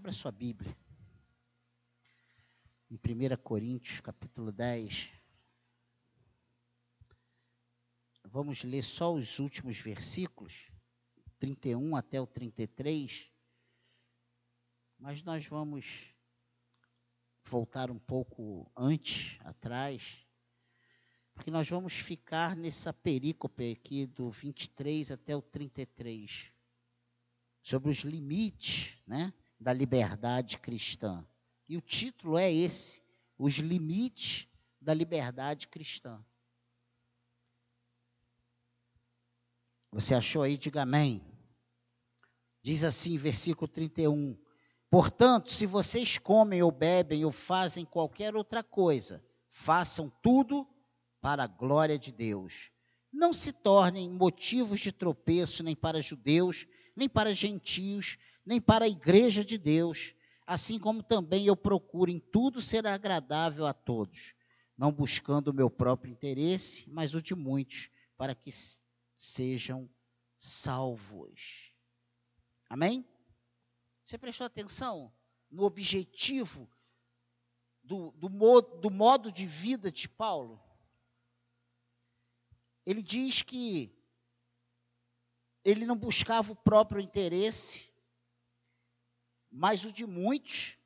Abra sua Bíblia. Em 1 Coríntios, capítulo 10. Vamos ler só os últimos versículos, 31 até o 33. Mas nós vamos voltar um pouco antes, atrás, porque nós vamos ficar nessa perícope aqui do 23 até o 33, sobre os limites, né, da liberdade cristã. E o título é esse: Os limites da liberdade cristã. Você achou aí? Diga amém. Diz assim, versículo 31. Portanto, se vocês comem ou bebem ou fazem qualquer outra coisa, façam tudo para a glória de Deus. Não se tornem motivos de tropeço nem para judeus, nem para gentios, nem para a igreja de Deus, assim como também eu procuro em tudo ser agradável a todos, não buscando o meu próprio interesse, mas o de muitos, para que sejam salvos. Amém? Você prestou atenção no objetivo do, do, do modo de vida de Paulo? Ele diz que ele não buscava o próprio interesse, mas o de muitos,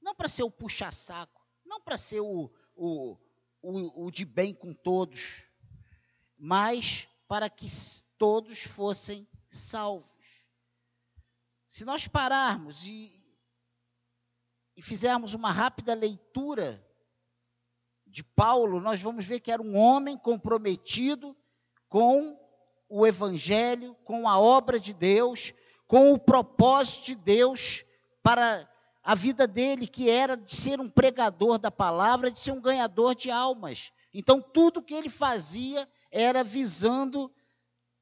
não para ser o puxa-saco, não para ser o, o, o, o de bem com todos, mas para que todos fossem salvos. Se nós pararmos e, e fizermos uma rápida leitura de Paulo, nós vamos ver que era um homem comprometido com o Evangelho, com a obra de Deus, com o propósito de Deus para a vida dele, que era de ser um pregador da palavra, de ser um ganhador de almas. Então, tudo que ele fazia era visando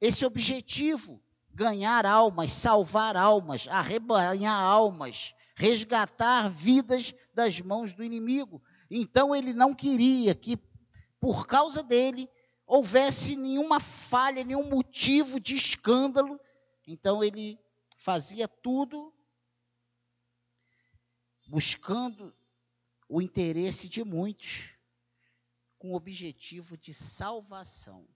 esse objetivo ganhar almas, salvar almas, arrebanhar almas, resgatar vidas das mãos do inimigo. Então ele não queria que, por causa dele, houvesse nenhuma falha, nenhum motivo de escândalo. Então ele fazia tudo buscando o interesse de muitos, com o objetivo de salvação.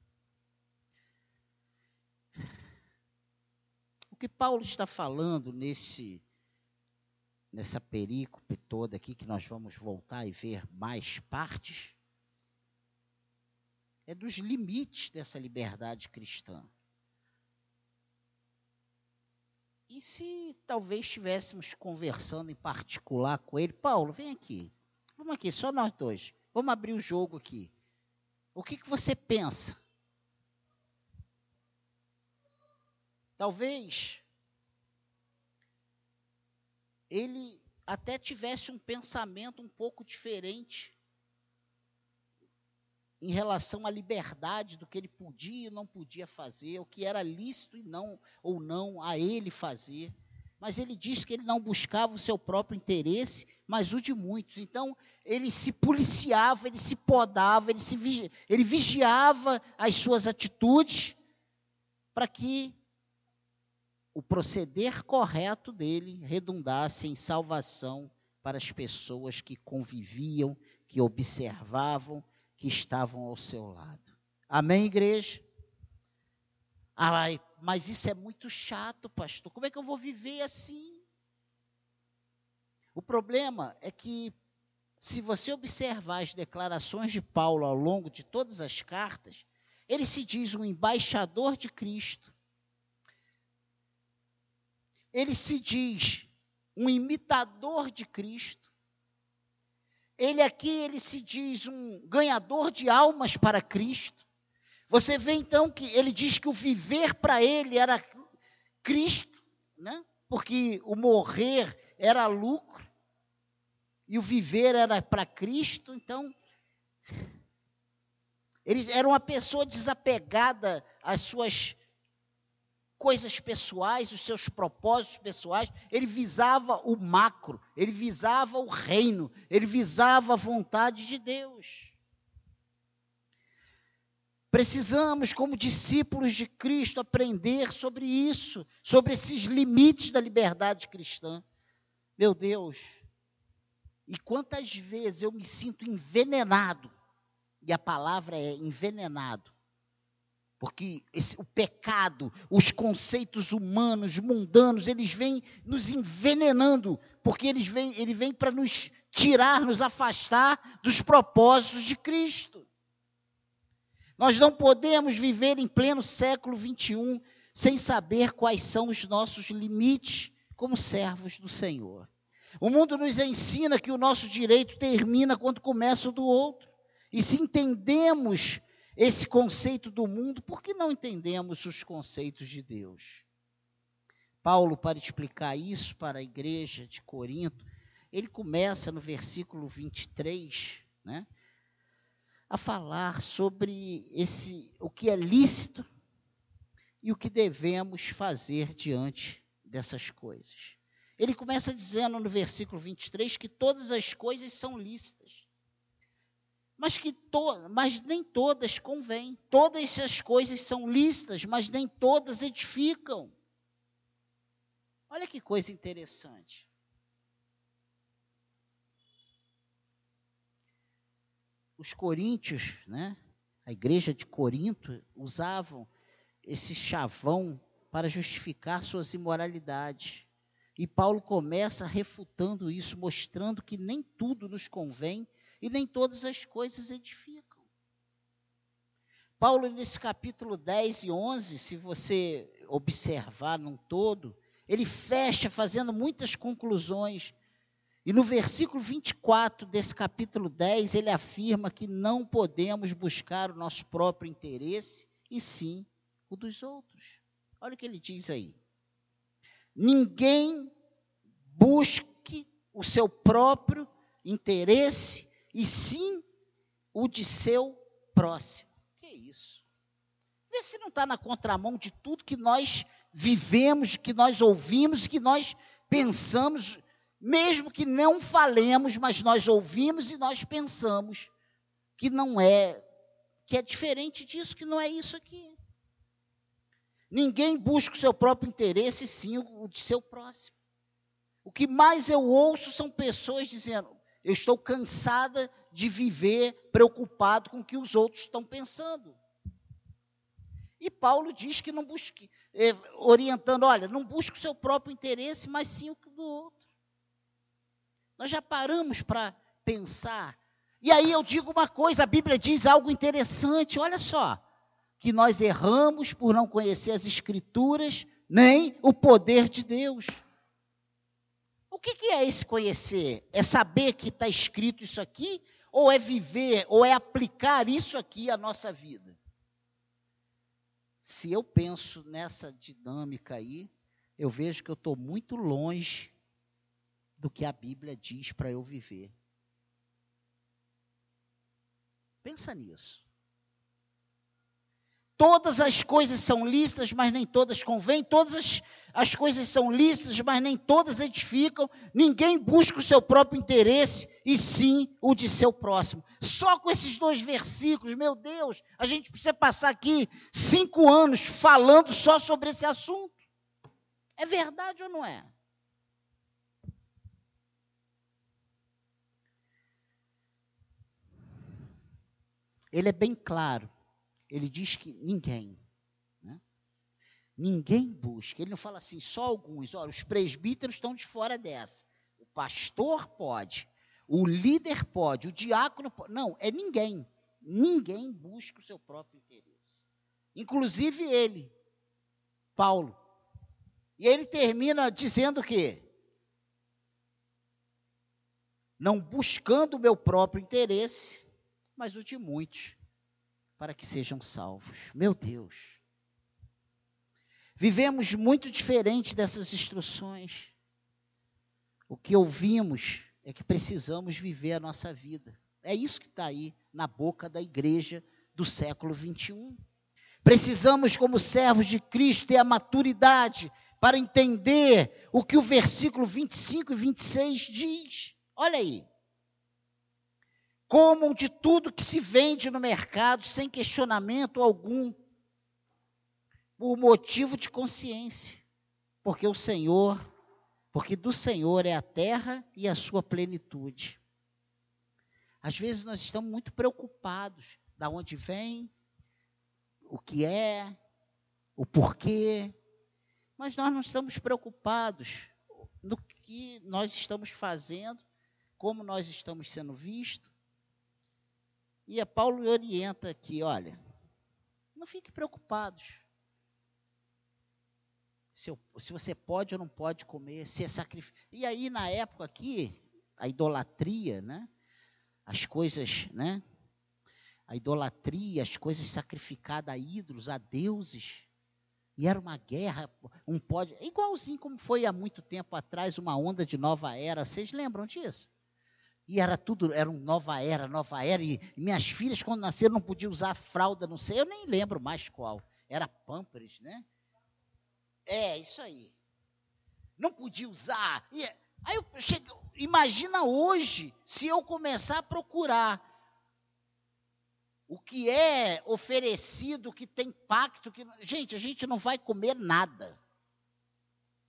que Paulo está falando nesse nessa perícope toda aqui que nós vamos voltar e ver mais partes é dos limites dessa liberdade cristã. E se talvez estivéssemos conversando em particular com ele, Paulo, vem aqui. Vamos aqui, só nós dois. Vamos abrir o jogo aqui. O que, que você pensa Talvez ele até tivesse um pensamento um pouco diferente em relação à liberdade do que ele podia e não podia fazer, o que era lícito e não ou não a ele fazer. Mas ele diz que ele não buscava o seu próprio interesse, mas o de muitos. Então, ele se policiava, ele se podava, ele, se ele vigiava as suas atitudes para que o proceder correto dele redundasse em salvação para as pessoas que conviviam, que observavam, que estavam ao seu lado. Amém, igreja? Ai, mas isso é muito chato, pastor. Como é que eu vou viver assim? O problema é que, se você observar as declarações de Paulo ao longo de todas as cartas, ele se diz um embaixador de Cristo, ele se diz um imitador de Cristo. Ele aqui, ele se diz um ganhador de almas para Cristo. Você vê então que ele diz que o viver para ele era Cristo, né? porque o morrer era lucro e o viver era para Cristo. Então, ele era uma pessoa desapegada às suas coisas pessoais, os seus propósitos pessoais, ele visava o macro, ele visava o reino, ele visava a vontade de Deus. Precisamos, como discípulos de Cristo, aprender sobre isso, sobre esses limites da liberdade cristã. Meu Deus, e quantas vezes eu me sinto envenenado, e a palavra é envenenado, porque esse, o pecado, os conceitos humanos, mundanos, eles vêm nos envenenando, porque eles vêm, ele vem para nos tirar, nos afastar dos propósitos de Cristo. Nós não podemos viver em pleno século 21 sem saber quais são os nossos limites como servos do Senhor. O mundo nos ensina que o nosso direito termina quando começa o do outro. E se entendemos esse conceito do mundo, por que não entendemos os conceitos de Deus? Paulo, para explicar isso para a igreja de Corinto, ele começa no versículo 23, né, a falar sobre esse o que é lícito e o que devemos fazer diante dessas coisas. Ele começa dizendo no versículo 23 que todas as coisas são lícitas mas que to, mas nem todas convêm. Todas essas coisas são lícitas, mas nem todas edificam. Olha que coisa interessante. Os coríntios, né? A igreja de Corinto usavam esse chavão para justificar suas imoralidades. E Paulo começa refutando isso, mostrando que nem tudo nos convém e nem todas as coisas edificam. Paulo, nesse capítulo 10 e 11, se você observar num todo, ele fecha fazendo muitas conclusões. E no versículo 24 desse capítulo 10, ele afirma que não podemos buscar o nosso próprio interesse, e sim o dos outros. Olha o que ele diz aí. Ninguém busque o seu próprio interesse, e sim o de seu próximo. Que isso? Vê se não está na contramão de tudo que nós vivemos, que nós ouvimos, que nós pensamos, mesmo que não falemos, mas nós ouvimos e nós pensamos que não é, que é diferente disso, que não é isso aqui. Ninguém busca o seu próprio interesse, sim o de seu próximo. O que mais eu ouço são pessoas dizendo: eu estou cansada de viver preocupado com o que os outros estão pensando. E Paulo diz que não busque, eh, orientando, olha, não busque o seu próprio interesse, mas sim o do outro. Nós já paramos para pensar. E aí eu digo uma coisa, a Bíblia diz algo interessante, olha só, que nós erramos por não conhecer as Escrituras, nem o poder de Deus. O que, que é esse conhecer? É saber que está escrito isso aqui? Ou é viver, ou é aplicar isso aqui à nossa vida? Se eu penso nessa dinâmica aí, eu vejo que eu estou muito longe do que a Bíblia diz para eu viver. Pensa nisso. Todas as coisas são lícitas, mas nem todas convêm. Todas as, as coisas são lícitas, mas nem todas edificam. Ninguém busca o seu próprio interesse, e sim o de seu próximo. Só com esses dois versículos, meu Deus, a gente precisa passar aqui cinco anos falando só sobre esse assunto. É verdade ou não é? Ele é bem claro ele diz que ninguém. Ninguém busca. Ele não fala assim, só alguns. Olha, os presbíteros estão de fora dessa. O pastor pode. O líder pode. O diácono pode. Não, é ninguém. Ninguém busca o seu próprio interesse. Inclusive ele, Paulo. E ele termina dizendo o quê? Não buscando o meu próprio interesse, mas o de muitos para que sejam salvos. Meu Deus. Vivemos muito diferente dessas instruções. O que ouvimos é que precisamos viver a nossa vida. É isso que está aí na boca da igreja do século 21. Precisamos, como servos de Cristo, ter a maturidade para entender o que o versículo 25 e 26 diz. Olha aí. Comam de tudo que se vende no mercado sem questionamento algum, por motivo de consciência, porque o Senhor Porque do Senhor é a terra e a sua plenitude. Às vezes nós estamos muito preocupados da onde vem, o que é, o porquê, mas nós não estamos preocupados no que nós estamos fazendo, como nós estamos sendo vistos. E a Paulo orienta aqui, olha, não fique preocupados. Se, eu, se, você pode ou não pode comer, se é sacrifício. E aí, na época aqui, a idolatria, né? As coisas, né? A idolatria, as coisas sacrificadas a ídolos, a deuses. E era uma guerra, um pode. Igualzinho como foi há muito tempo atrás, uma onda de nova era. Vocês lembram disso? E era tudo, era uma nova era, nova era. E minhas filhas, quando nasceram, não podiam usar fralda, não sei, eu nem lembro mais qual. Era Pampers, né? É, isso aí. Não podia usar. E, aí eu chego, imagina hoje, se eu começar a procurar o que é oferecido, que tem pacto, que gente, a gente não vai comer nada.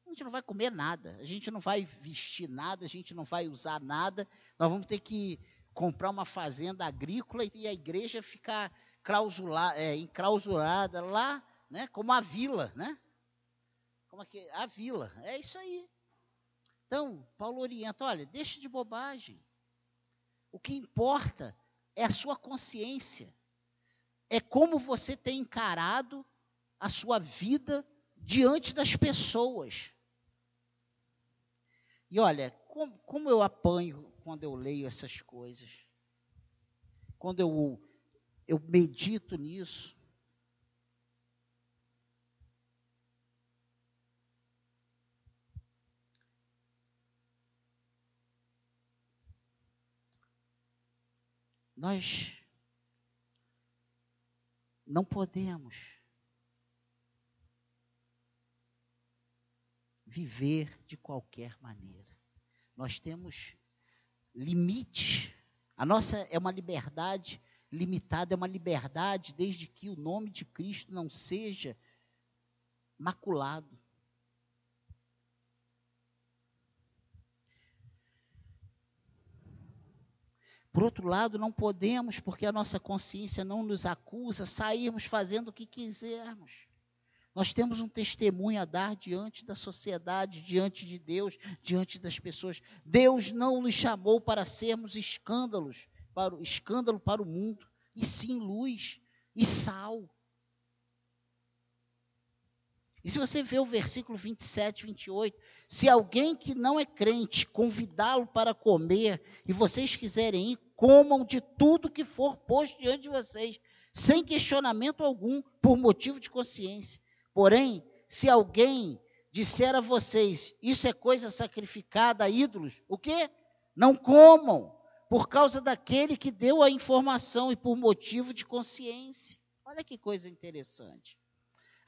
A gente não vai comer nada, a gente não vai vestir nada, a gente não vai usar nada. Nós vamos ter que comprar uma fazenda agrícola e a igreja ficar clausula, é, enclausurada lá, né, como a vila, né? Como é que a vila, é isso aí. Então, Paulo orienta, olha, deixa de bobagem. O que importa é a sua consciência. É como você tem encarado a sua vida diante das pessoas. E olha, como, como eu apanho quando eu leio essas coisas, quando eu, eu medito nisso. Nós não podemos viver de qualquer maneira. Nós temos limites. A nossa é uma liberdade limitada, é uma liberdade desde que o nome de Cristo não seja maculado. Por outro lado, não podemos, porque a nossa consciência não nos acusa, sairmos fazendo o que quisermos. Nós temos um testemunho a dar diante da sociedade, diante de Deus, diante das pessoas. Deus não nos chamou para sermos escândalos, para o escândalo para o mundo, e sim luz e sal. E se você vê o versículo 27, 28, se alguém que não é crente convidá-lo para comer e vocês quiserem ir, comam de tudo que for posto diante de vocês, sem questionamento algum, por motivo de consciência. Porém, se alguém disser a vocês, isso é coisa sacrificada a ídolos, o quê? Não comam, por causa daquele que deu a informação e por motivo de consciência. Olha que coisa interessante.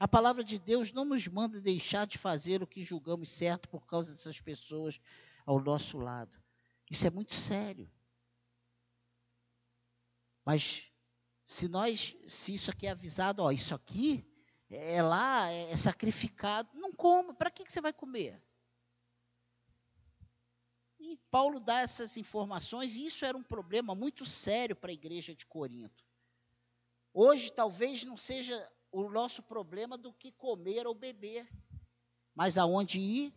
A palavra de Deus não nos manda deixar de fazer o que julgamos certo por causa dessas pessoas ao nosso lado. Isso é muito sério. Mas se nós, se isso aqui é avisado, ó, isso aqui é lá, é, é sacrificado. Não coma, para que, que você vai comer? E Paulo dá essas informações, e isso era um problema muito sério para a igreja de Corinto. Hoje talvez não seja o nosso problema do que comer ou beber, mas aonde ir,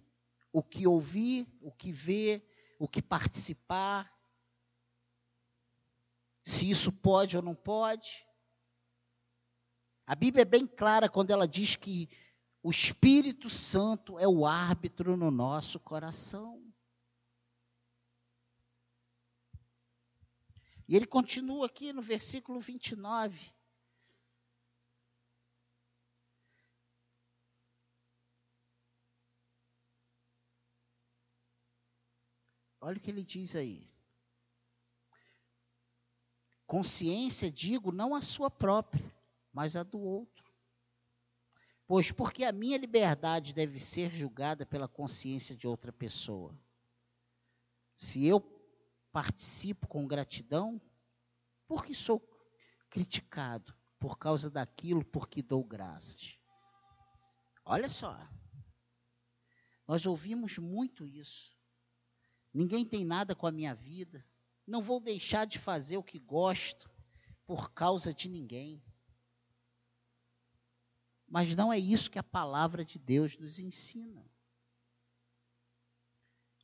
o que ouvir, o que ver, o que participar, se isso pode ou não pode. A Bíblia é bem clara quando ela diz que o Espírito Santo é o árbitro no nosso coração. E ele continua aqui no versículo 29. Olha o que ele diz aí. Consciência, digo, não a sua própria mas a do outro. Pois porque a minha liberdade deve ser julgada pela consciência de outra pessoa. Se eu participo com gratidão, porque sou criticado por causa daquilo por que dou graças. Olha só. Nós ouvimos muito isso. Ninguém tem nada com a minha vida. Não vou deixar de fazer o que gosto por causa de ninguém. Mas não é isso que a palavra de Deus nos ensina.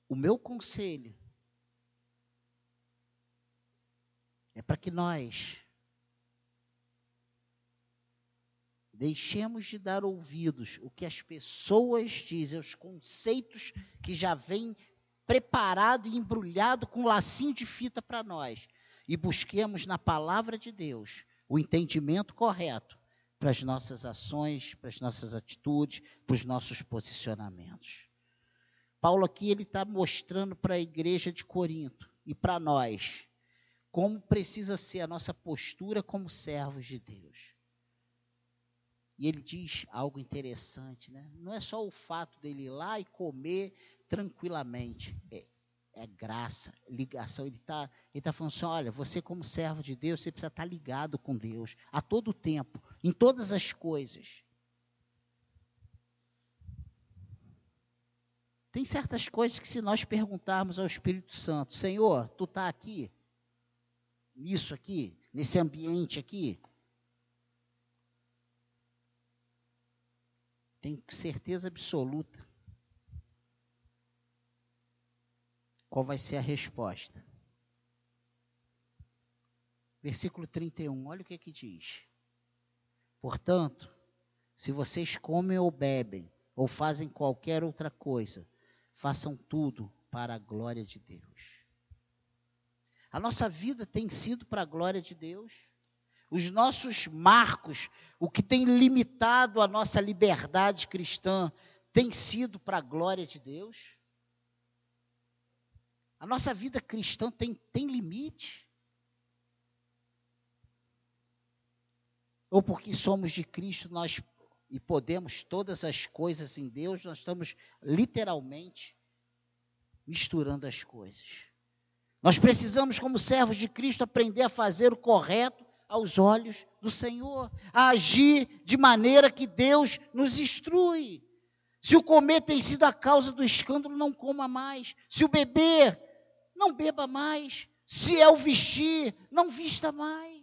O meu conselho é para que nós deixemos de dar ouvidos o que as pessoas dizem, os conceitos que já vêm preparado e embrulhado com um lacinho de fita para nós e busquemos na palavra de Deus o entendimento correto para as nossas ações, para as nossas atitudes, para os nossos posicionamentos. Paulo aqui ele está mostrando para a igreja de Corinto e para nós como precisa ser a nossa postura como servos de Deus. E ele diz algo interessante, né? Não é só o fato dele ir lá e comer tranquilamente, é, é graça, ligação. Ele está ele tá falando assim: olha, você, como servo de Deus, você precisa estar tá ligado com Deus a todo tempo, em todas as coisas. Tem certas coisas que, se nós perguntarmos ao Espírito Santo, Senhor, tu está aqui? Nisso aqui? Nesse ambiente aqui? Tenho certeza absoluta. Qual vai ser a resposta? Versículo 31, olha o que, que diz. Portanto, se vocês comem ou bebem, ou fazem qualquer outra coisa, façam tudo para a glória de Deus. A nossa vida tem sido para a glória de Deus. Os nossos marcos, o que tem limitado a nossa liberdade cristã, tem sido para a glória de Deus. A nossa vida cristã tem, tem limite? Ou porque somos de Cristo, nós e podemos todas as coisas em Deus, nós estamos literalmente misturando as coisas. Nós precisamos, como servos de Cristo, aprender a fazer o correto aos olhos do Senhor, a agir de maneira que Deus nos instrui. Se o comer tem sido a causa do escândalo, não coma mais. Se o beber, não beba mais. Se é o vestir, não vista mais.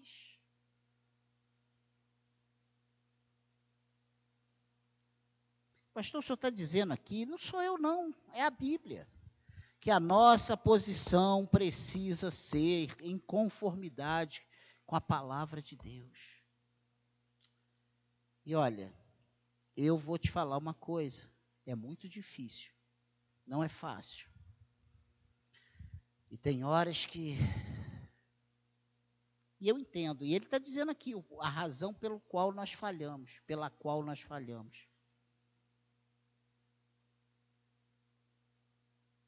Pastor, o senhor está dizendo aqui, não sou eu não, é a Bíblia, que a nossa posição precisa ser em conformidade com a palavra de Deus. E olha, eu vou te falar uma coisa, é muito difícil, não é fácil. E tem horas que. E eu entendo, e ele está dizendo aqui a razão pelo qual nós falhamos, pela qual nós falhamos.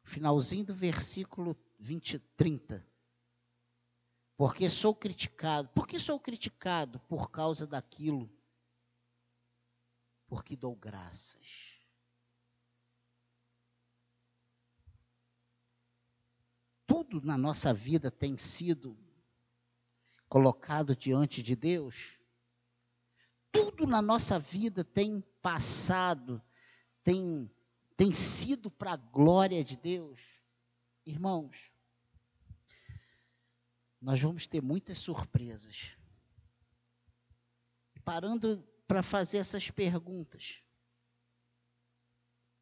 finalzinho do versículo 20, 30. Porque sou criticado. Por que sou criticado? Por causa daquilo. Porque dou graças. Tudo na nossa vida tem sido colocado diante de Deus. Tudo na nossa vida tem passado, tem tem sido para a glória de Deus, irmãos, nós vamos ter muitas surpresas. Parando para fazer essas perguntas,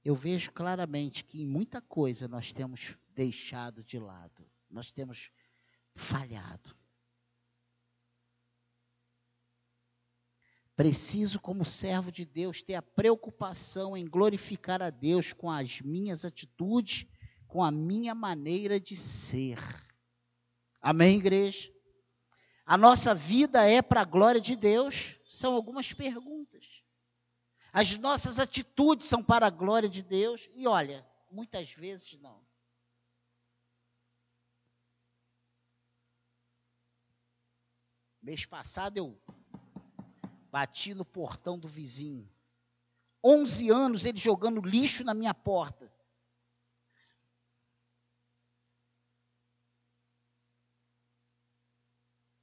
eu vejo claramente que em muita coisa nós temos deixado de lado, nós temos falhado. Preciso, como servo de Deus, ter a preocupação em glorificar a Deus com as minhas atitudes, com a minha maneira de ser. Amém, igreja? A nossa vida é para a glória de Deus? São algumas perguntas. As nossas atitudes são para a glória de Deus? E olha, muitas vezes não. Mês passado eu Bati no portão do vizinho. 11 anos ele jogando lixo na minha porta.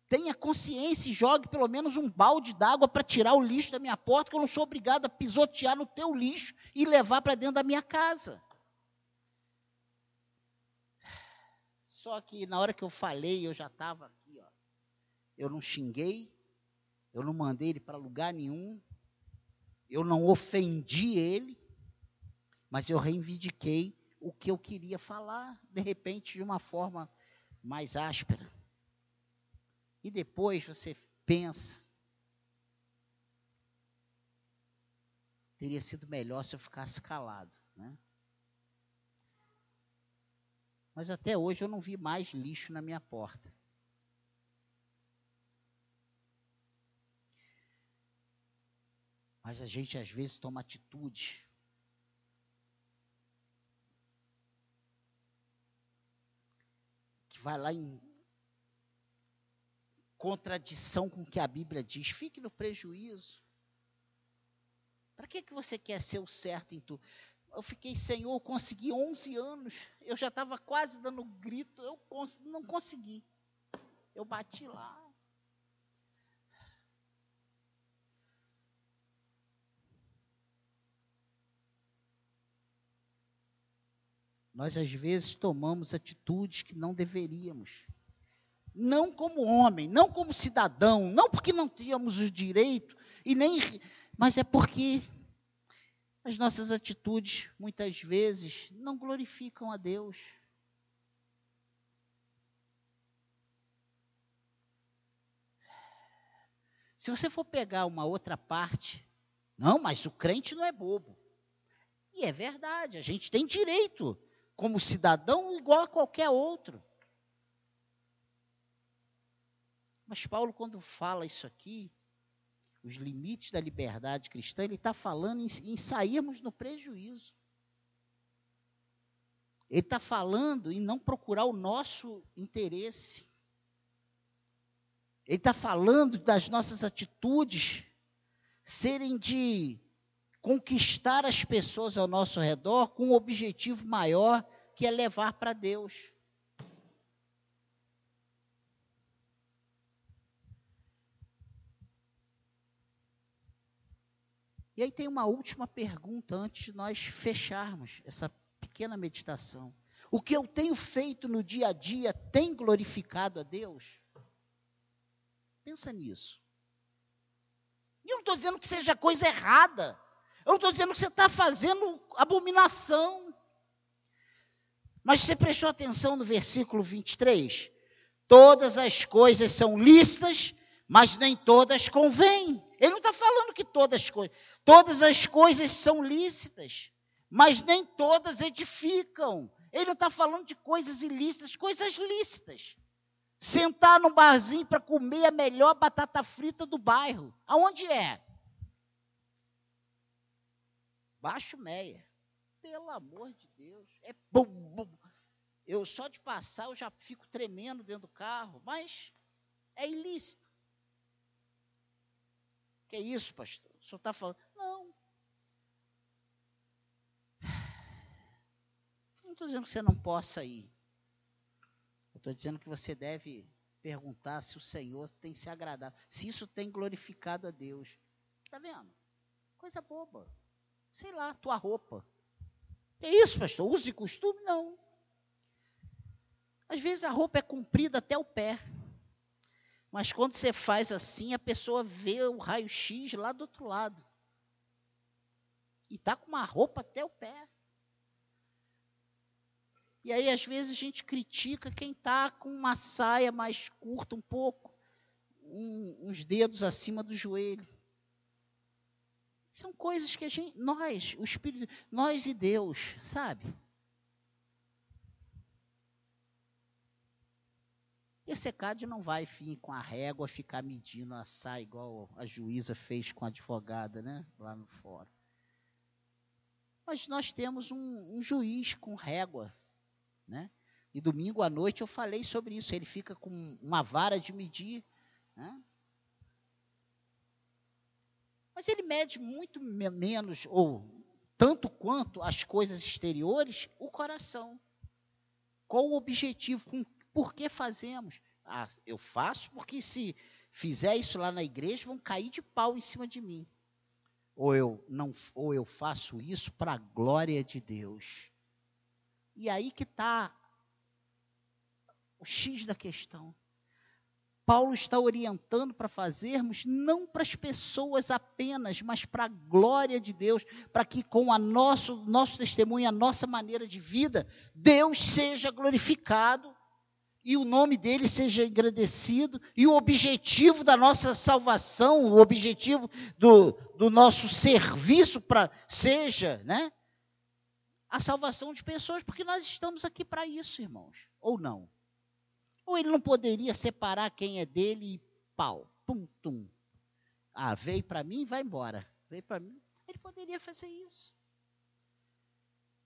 Tenha consciência e jogue pelo menos um balde d'água para tirar o lixo da minha porta, que eu não sou obrigado a pisotear no teu lixo e levar para dentro da minha casa. Só que na hora que eu falei, eu já estava aqui, ó. Eu não xinguei, eu não mandei ele para lugar nenhum, eu não ofendi ele, mas eu reivindiquei o que eu queria falar, de repente, de uma forma mais áspera. E depois você pensa, teria sido melhor se eu ficasse calado, né? Mas até hoje eu não vi mais lixo na minha porta. Mas a gente às vezes toma atitude que vai lá em contradição com o que a Bíblia diz. Fique no prejuízo. Para que, que você quer ser o certo em tudo? Eu fiquei, Senhor, eu consegui 11 anos. Eu já estava quase dando grito. Eu cons não consegui. Eu bati lá. Nós, às vezes, tomamos atitudes que não deveríamos não como homem, não como cidadão, não porque não tínhamos o direito, e nem, mas é porque as nossas atitudes, muitas vezes, não glorificam a Deus. Se você for pegar uma outra parte, não, mas o crente não é bobo. E é verdade, a gente tem direito, como cidadão, igual a qualquer outro. Mas Paulo, quando fala isso aqui, os limites da liberdade cristã, ele está falando em, em sairmos no prejuízo. Ele está falando em não procurar o nosso interesse. Ele está falando das nossas atitudes serem de conquistar as pessoas ao nosso redor com um objetivo maior que é levar para Deus. E aí tem uma última pergunta antes de nós fecharmos essa pequena meditação. O que eu tenho feito no dia a dia tem glorificado a Deus? Pensa nisso. E eu não estou dizendo que seja coisa errada. Eu não estou dizendo que você está fazendo abominação. Mas você prestou atenção no versículo 23? Todas as coisas são lícitas, mas nem todas convêm. Ele não está falando que todas as coisas. Todas as coisas são lícitas, mas nem todas edificam. Ele não está falando de coisas ilícitas, coisas lícitas. Sentar num barzinho para comer a melhor batata frita do bairro. Aonde é? Baixo Meia. Pelo amor de Deus. É bum, bum. Eu só de passar eu já fico tremendo dentro do carro, mas é ilícito. Que é isso, pastor? O senhor está falando? Não. Não estou dizendo que você não possa ir. Eu estou dizendo que você deve perguntar se o Senhor tem se agradado, se isso tem glorificado a Deus. Está vendo? Coisa boba. Sei lá, tua roupa. É isso, pastor? Uso de costume? Não. Às vezes a roupa é comprida até o pé. Mas quando você faz assim, a pessoa vê o raio-x lá do outro lado. E está com uma roupa até o pé. E aí, às vezes, a gente critica quem está com uma saia mais curta, um pouco, um, uns dedos acima do joelho. São coisas que a gente, nós, o Espírito, nós e Deus, sabe? Esse ECAD não vai vir com a régua ficar medindo a saia igual a juíza fez com a advogada, né? Lá no fórum. Mas nós temos um, um juiz com régua, né? E domingo à noite eu falei sobre isso. Ele fica com uma vara de medir, né? Mas ele mede muito menos, ou tanto quanto as coisas exteriores, o coração. Qual o objetivo? Com por que fazemos? Ah, eu faço porque se fizer isso lá na igreja, vão cair de pau em cima de mim. Ou eu não, ou eu faço isso para a glória de Deus. E aí que está o X da questão. Paulo está orientando para fazermos não para as pessoas apenas, mas para a glória de Deus, para que com a nosso, nosso testemunho, a nossa maneira de vida, Deus seja glorificado e o nome dele seja agradecido e o objetivo da nossa salvação, o objetivo do, do nosso serviço para seja, né? A salvação de pessoas, porque nós estamos aqui para isso, irmãos, ou não? Ou ele não poderia separar quem é dele e pau, tum, tum. Ah, veio para mim, vai embora. Veio para mim. Ele poderia fazer isso.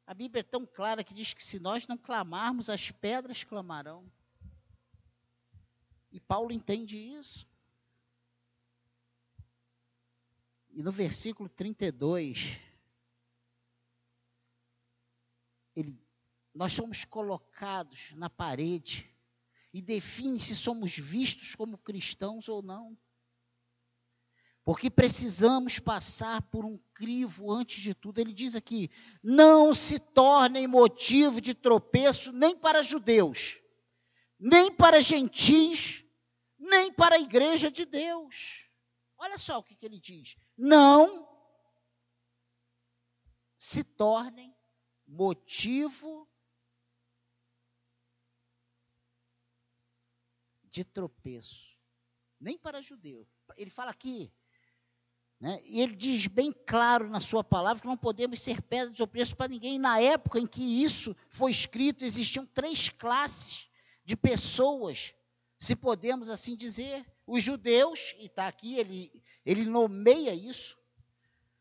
A Bíblia é tão clara que diz que se nós não clamarmos, as pedras clamarão. E Paulo entende isso. E no versículo 32, ele, nós somos colocados na parede e define se somos vistos como cristãos ou não. Porque precisamos passar por um crivo antes de tudo. Ele diz aqui: não se tornem motivo de tropeço nem para judeus, nem para gentios, nem para a igreja de Deus. Olha só o que, que ele diz: não se tornem motivo de tropeço, nem para judeu. Ele fala aqui, né, e ele diz bem claro na sua palavra que não podemos ser pedra de tropeço para ninguém. Na época em que isso foi escrito, existiam três classes de pessoas, se podemos assim dizer. Os judeus, e está aqui, ele, ele nomeia isso,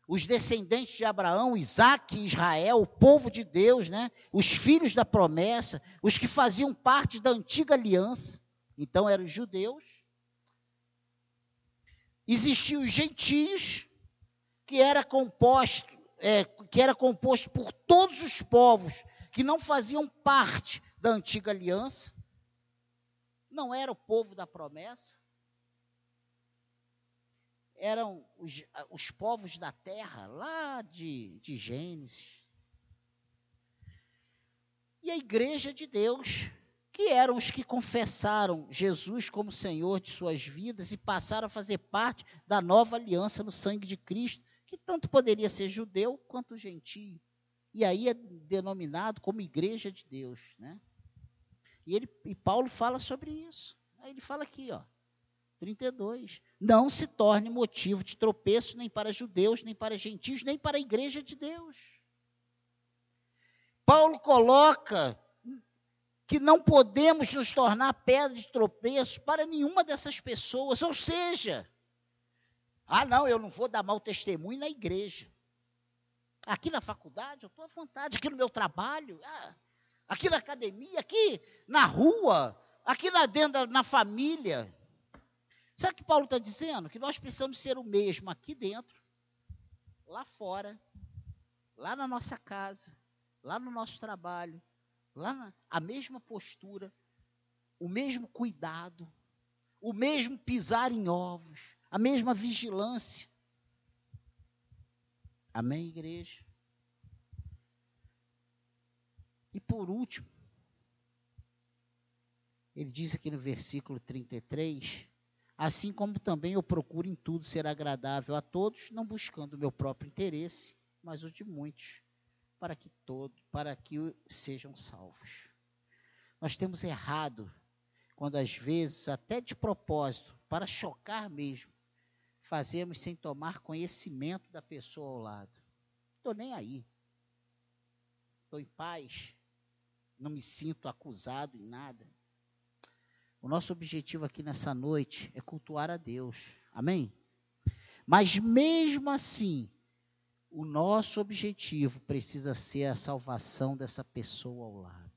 os descendentes de Abraão, Isaac e Israel, o povo de Deus, né? os filhos da promessa, os que faziam parte da antiga aliança. Então eram os judeus. Existiam os gentios, que era composto, é, que era composto por todos os povos que não faziam parte da antiga aliança. Não era o povo da promessa. Eram os, os povos da terra, lá de, de Gênesis. E a igreja de Deus, que eram os que confessaram Jesus como Senhor de suas vidas e passaram a fazer parte da nova aliança no sangue de Cristo, que tanto poderia ser judeu quanto gentio. E aí é denominado como igreja de Deus, né? E, ele, e Paulo fala sobre isso. Aí ele fala aqui, ó, 32. Não se torne motivo de tropeço nem para judeus, nem para gentios, nem para a igreja de Deus. Paulo coloca que não podemos nos tornar pedra de tropeço para nenhuma dessas pessoas. Ou seja, ah, não, eu não vou dar mau testemunho na igreja. Aqui na faculdade, eu estou à vontade. Aqui no meu trabalho, ah, aqui na academia, aqui na rua, aqui na, dentro na família. Sabe o que Paulo está dizendo? Que nós precisamos ser o mesmo aqui dentro, lá fora, lá na nossa casa, lá no nosso trabalho, lá na, a mesma postura, o mesmo cuidado, o mesmo pisar em ovos, a mesma vigilância. Amém, igreja? E por último, ele diz aqui no versículo 33, assim como também eu procuro em tudo ser agradável a todos, não buscando o meu próprio interesse, mas o de muitos para que todos, para que sejam salvos. Nós temos errado quando às vezes, até de propósito, para chocar mesmo, fazemos sem tomar conhecimento da pessoa ao lado. Estou nem aí. Estou em paz. Não me sinto acusado em nada. O nosso objetivo aqui nessa noite é cultuar a Deus. Amém? Mas mesmo assim, o nosso objetivo precisa ser a salvação dessa pessoa ao lado.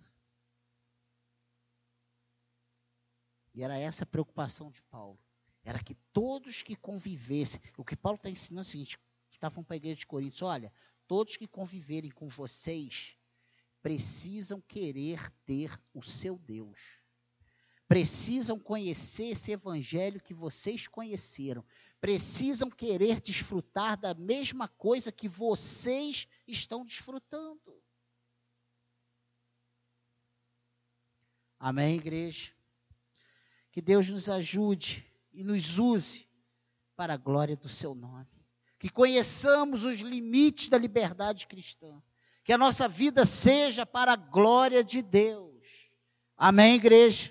E era essa a preocupação de Paulo. Era que todos que convivessem. O que Paulo está ensinando é o seguinte: estavam para a igreja de Coríntios: olha, todos que conviverem com vocês precisam querer ter o seu Deus. precisam conhecer esse evangelho que vocês conheceram. Precisam querer desfrutar da mesma coisa que vocês estão desfrutando. Amém, igreja? Que Deus nos ajude e nos use para a glória do seu nome. Que conheçamos os limites da liberdade cristã. Que a nossa vida seja para a glória de Deus. Amém, igreja?